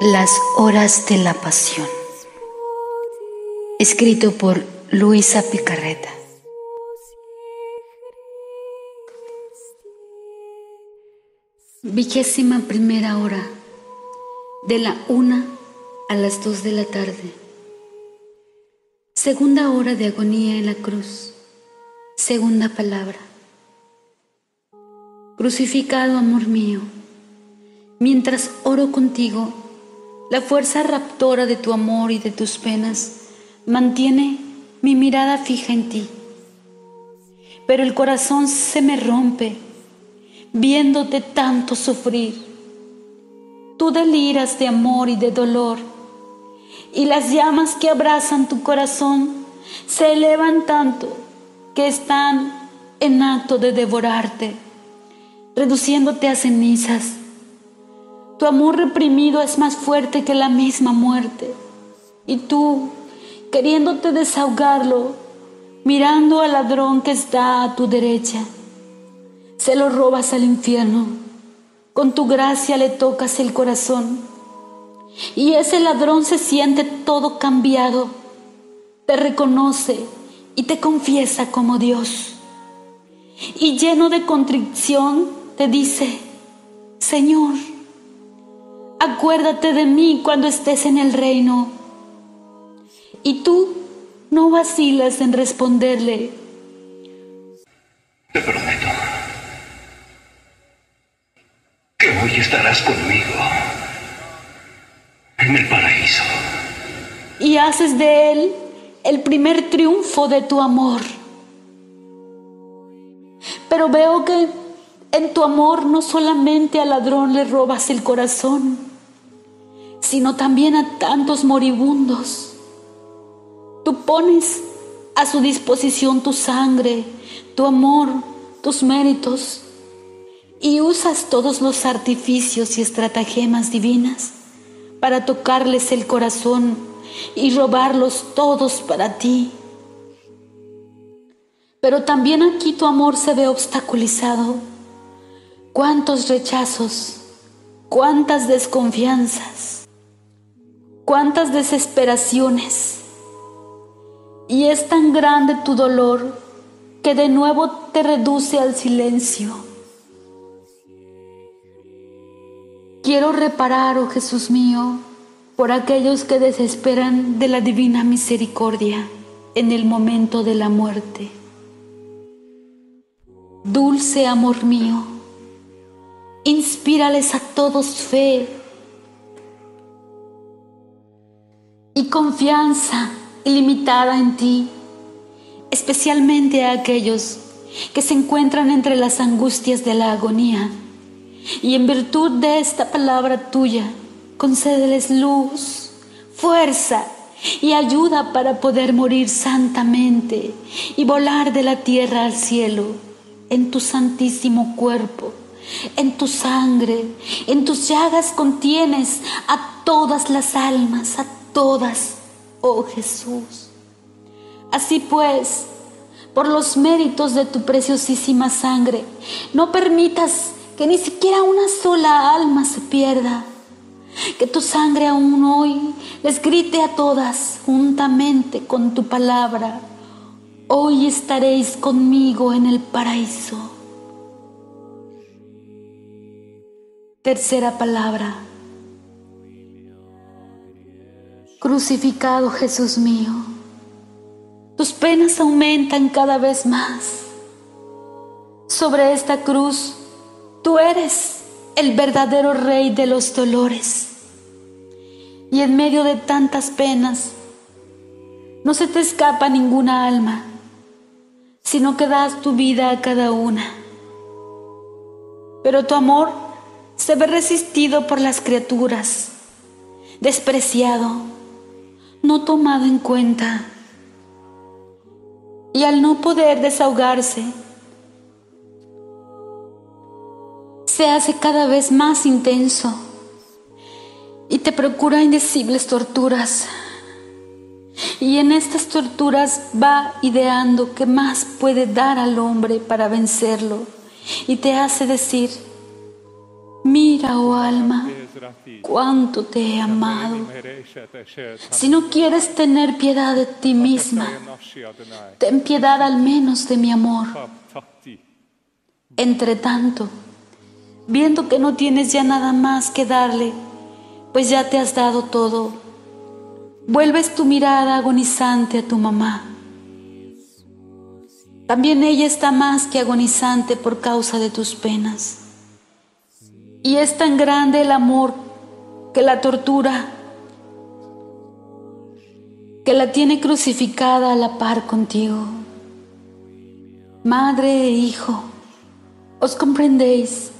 Las horas de la pasión. Escrito por Luisa Picarreta. Vigésima primera hora, de la una a las dos de la tarde. Segunda hora de agonía en la cruz. Segunda palabra. Crucificado, amor mío, mientras oro contigo, la fuerza raptora de tu amor y de tus penas mantiene mi mirada fija en ti. Pero el corazón se me rompe viéndote tanto sufrir. Tú deliras de amor y de dolor, y las llamas que abrazan tu corazón se elevan tanto que están en acto de devorarte reduciéndote a cenizas. Tu amor reprimido es más fuerte que la misma muerte. Y tú, queriéndote desahogarlo, mirando al ladrón que está a tu derecha, se lo robas al infierno. Con tu gracia le tocas el corazón. Y ese ladrón se siente todo cambiado, te reconoce y te confiesa como Dios. Y lleno de contrición, te dice, Señor, acuérdate de mí cuando estés en el reino. Y tú no vacilas en responderle. Te prometo que hoy estarás conmigo en el paraíso. Y haces de él el primer triunfo de tu amor. Pero veo que en tu amor no solamente al ladrón le robas el corazón, sino también a tantos moribundos. Tú pones a su disposición tu sangre, tu amor, tus méritos, y usas todos los artificios y estratagemas divinas para tocarles el corazón y robarlos todos para ti. Pero también aquí tu amor se ve obstaculizado cuántos rechazos, cuántas desconfianzas, cuántas desesperaciones. Y es tan grande tu dolor que de nuevo te reduce al silencio. Quiero reparar, oh Jesús mío, por aquellos que desesperan de la divina misericordia en el momento de la muerte. Dulce amor mío, Inspírales a todos fe y confianza ilimitada en ti, especialmente a aquellos que se encuentran entre las angustias de la agonía. Y en virtud de esta palabra tuya, concédeles luz, fuerza y ayuda para poder morir santamente y volar de la tierra al cielo en tu santísimo cuerpo en tu sangre, en tus llagas contienes a todas las almas, a todas, oh Jesús. Así pues, por los méritos de tu preciosísima sangre, no permitas que ni siquiera una sola alma se pierda. Que tu sangre aún hoy les grite a todas juntamente con tu palabra. Hoy estaréis conmigo en el paraíso. Tercera palabra. Crucificado Jesús mío, tus penas aumentan cada vez más. Sobre esta cruz, tú eres el verdadero rey de los dolores. Y en medio de tantas penas, no se te escapa ninguna alma, sino que das tu vida a cada una. Pero tu amor se ve resistido por las criaturas, despreciado, no tomado en cuenta. Y al no poder desahogarse, se hace cada vez más intenso y te procura indecibles torturas. Y en estas torturas va ideando qué más puede dar al hombre para vencerlo y te hace decir, Mira, oh alma, cuánto te he amado. Si no quieres tener piedad de ti misma, ten piedad al menos de mi amor. Entre tanto, viendo que no tienes ya nada más que darle, pues ya te has dado todo, vuelves tu mirada agonizante a tu mamá. También ella está más que agonizante por causa de tus penas. Y es tan grande el amor que la tortura, que la tiene crucificada a la par contigo. Madre e hijo, ¿os comprendéis?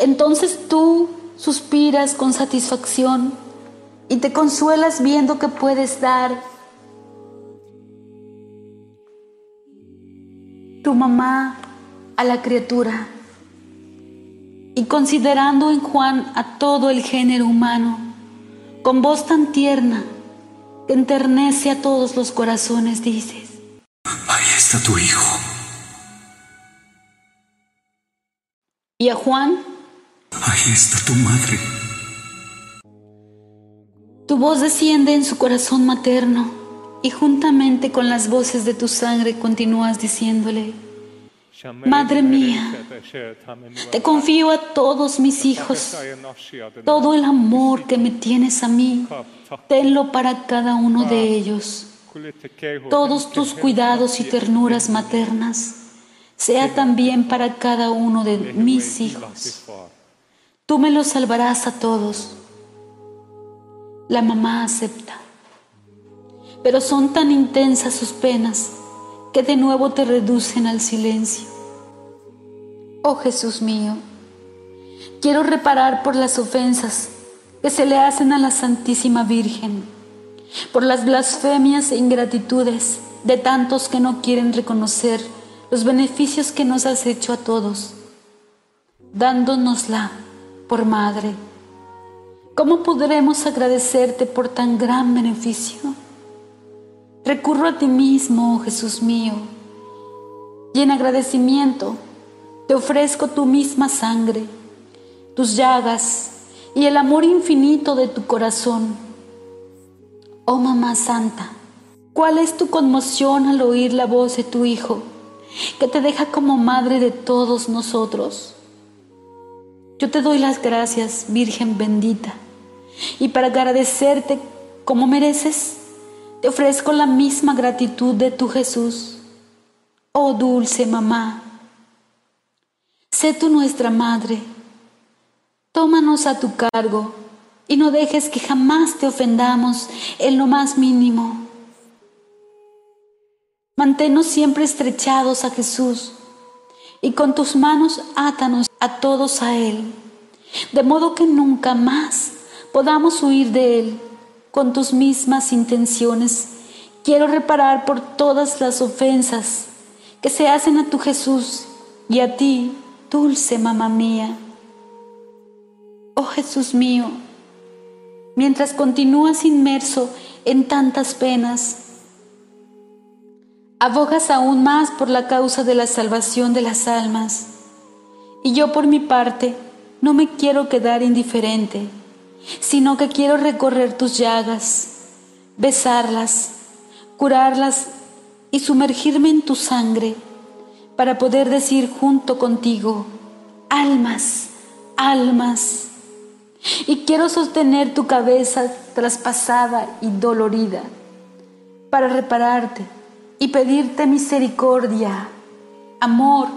Entonces tú suspiras con satisfacción y te consuelas viendo que puedes dar tu mamá a la criatura y considerando en Juan a todo el género humano, con voz tan tierna que enternece a todos los corazones, dices, Ahí está tu hijo. Y a Juan, Ahí está tu madre. tu voz desciende en su corazón materno y juntamente con las voces de tu sangre continúas diciéndole, Madre mía, te confío a todos mis hijos. Todo el amor que me tienes a mí, tenlo para cada uno de ellos. Todos tus cuidados y ternuras maternas, sea también para cada uno de mis hijos. Tú me los salvarás a todos. La mamá acepta. Pero son tan intensas sus penas que de nuevo te reducen al silencio. Oh Jesús mío, quiero reparar por las ofensas que se le hacen a la Santísima Virgen, por las blasfemias e ingratitudes de tantos que no quieren reconocer los beneficios que nos has hecho a todos, dándonosla por madre. ¿Cómo podremos agradecerte por tan gran beneficio? Recurro a ti mismo, Jesús mío, y en agradecimiento te ofrezco tu misma sangre, tus llagas y el amor infinito de tu corazón. Oh Mamá Santa, ¿cuál es tu conmoción al oír la voz de tu Hijo, que te deja como madre de todos nosotros? Yo te doy las gracias, Virgen bendita, y para agradecerte como mereces, te ofrezco la misma gratitud de tu Jesús. Oh dulce mamá, sé tú nuestra madre. Tómanos a tu cargo y no dejes que jamás te ofendamos en lo más mínimo. Manténnos siempre estrechados a Jesús y con tus manos átanos a todos a Él, de modo que nunca más podamos huir de Él con tus mismas intenciones. Quiero reparar por todas las ofensas que se hacen a tu Jesús y a ti, dulce mamá mía. Oh Jesús mío, mientras continúas inmerso en tantas penas, abogas aún más por la causa de la salvación de las almas. Y yo por mi parte no me quiero quedar indiferente, sino que quiero recorrer tus llagas, besarlas, curarlas y sumergirme en tu sangre para poder decir junto contigo, almas, almas. Y quiero sostener tu cabeza traspasada y dolorida para repararte y pedirte misericordia, amor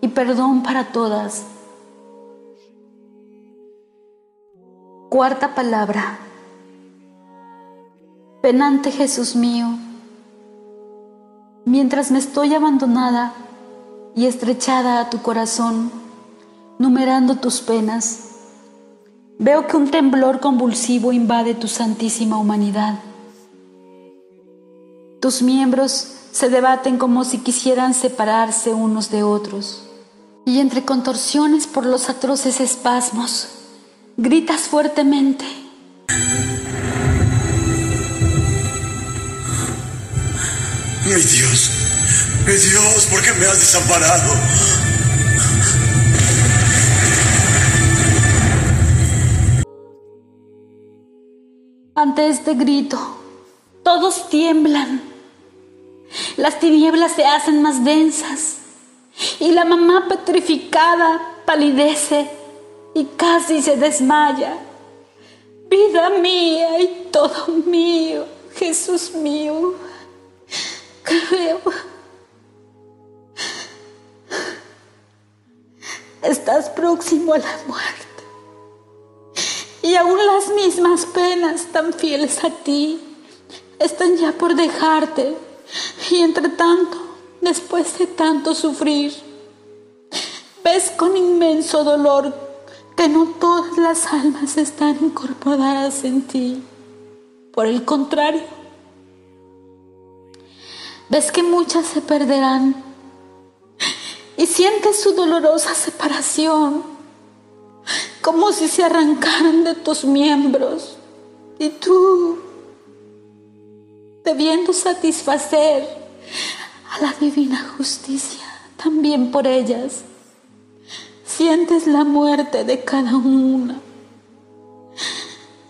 y perdón para todas. Cuarta palabra. Penante Jesús mío, mientras me estoy abandonada y estrechada a tu corazón, numerando tus penas, veo que un temblor convulsivo invade tu santísima humanidad. Tus miembros se debaten como si quisieran separarse unos de otros, y entre contorsiones por los atroces espasmos, gritas fuertemente. Mi Dios, mi Dios, ¿por qué me has desamparado? Ante este grito, todos tiemblan. Las tinieblas se hacen más densas y la mamá petrificada palidece y casi se desmaya. Vida mía y todo mío, Jesús mío, creo. Estás próximo a la muerte. Y aún las mismas penas tan fieles a ti están ya por dejarte. Y entre tanto, después de tanto sufrir, ves con inmenso dolor que no todas las almas están incorporadas en ti. Por el contrario, ves que muchas se perderán y sientes su dolorosa separación, como si se arrancaran de tus miembros y tú, debiendo satisfacer a la divina justicia también por ellas, sientes la muerte de cada una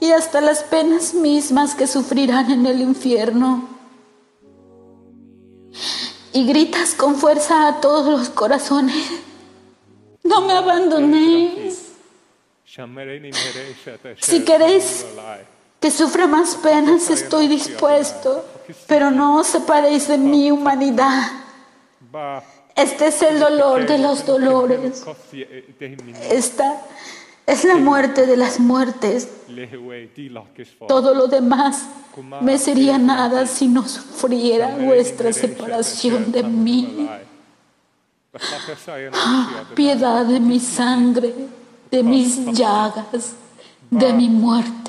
y hasta las penas mismas que sufrirán en el infierno. Y gritas con fuerza a todos los corazones, no me abandonéis. Si queréis que sufra más penas, estoy dispuesto, pero no os separéis de mi humanidad. Este es el dolor de los dolores. Esta es la muerte de las muertes. Todo lo demás me sería nada si no sufriera vuestra separación de mí. Ah, piedad de mi sangre, de mis llagas, de mi muerte.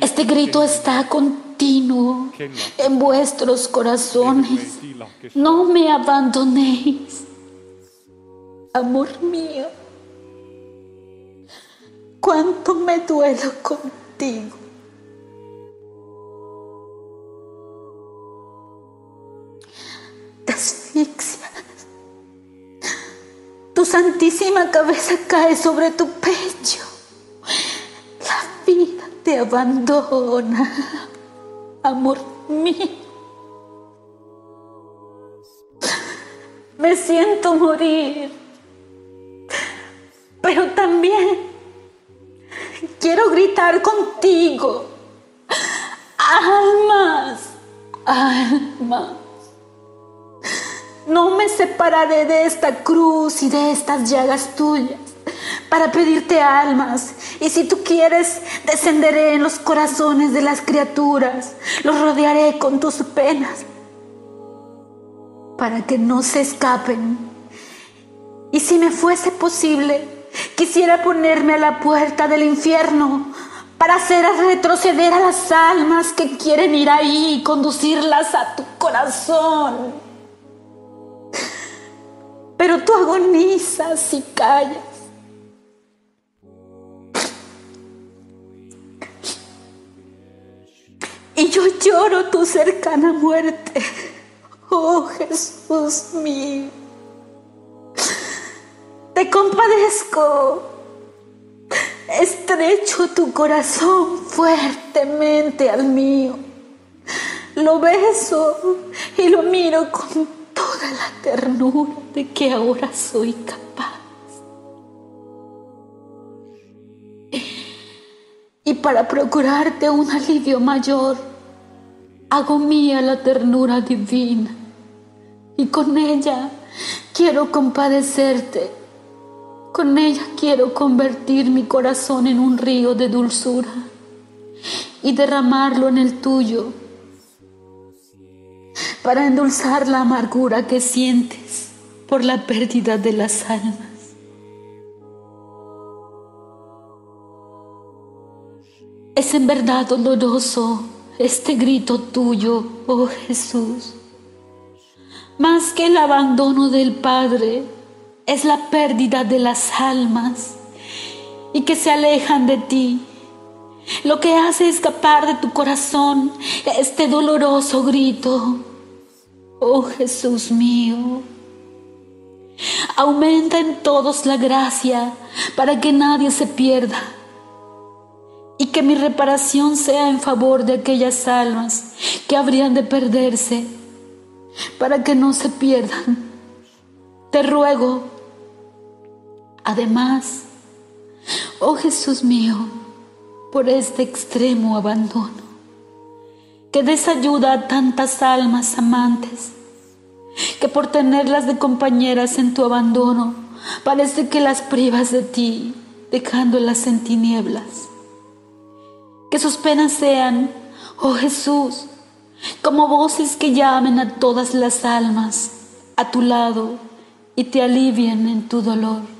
Este grito está continuo en vuestros corazones. No me abandonéis. Amor mío, cuánto me duelo contigo. Te asfixias. Tu santísima cabeza cae sobre tu pecho te abandona, amor mío. Me siento morir, pero también quiero gritar contigo. Almas, almas. No me separaré de esta cruz y de estas llagas tuyas para pedirte almas. Y si tú quieres, descenderé en los corazones de las criaturas, los rodearé con tus penas, para que no se escapen. Y si me fuese posible, quisiera ponerme a la puerta del infierno para hacer retroceder a las almas que quieren ir ahí y conducirlas a tu corazón. Pero tú agonizas y callas y yo lloro tu cercana muerte. Oh Jesús mío, te compadezco. Estrecho tu corazón fuertemente al mío. Lo beso y lo miro con toda la ternura de que ahora soy capaz. Para procurarte un alivio mayor, hago mía la ternura divina y con ella quiero compadecerte. Con ella quiero convertir mi corazón en un río de dulzura y derramarlo en el tuyo para endulzar la amargura que sientes por la pérdida de las almas. Es en verdad doloroso este grito tuyo, oh Jesús. Más que el abandono del Padre, es la pérdida de las almas y que se alejan de ti. Lo que hace escapar de tu corazón este doloroso grito, oh Jesús mío. Aumenta en todos la gracia para que nadie se pierda que mi reparación sea en favor de aquellas almas que habrían de perderse, para que no se pierdan. Te ruego, además, oh Jesús mío, por este extremo abandono, que des ayuda a tantas almas amantes, que por tenerlas de compañeras en tu abandono, parece que las privas de ti, dejándolas en tinieblas. Que sus penas sean, oh Jesús, como voces que llamen a todas las almas a tu lado y te alivien en tu dolor.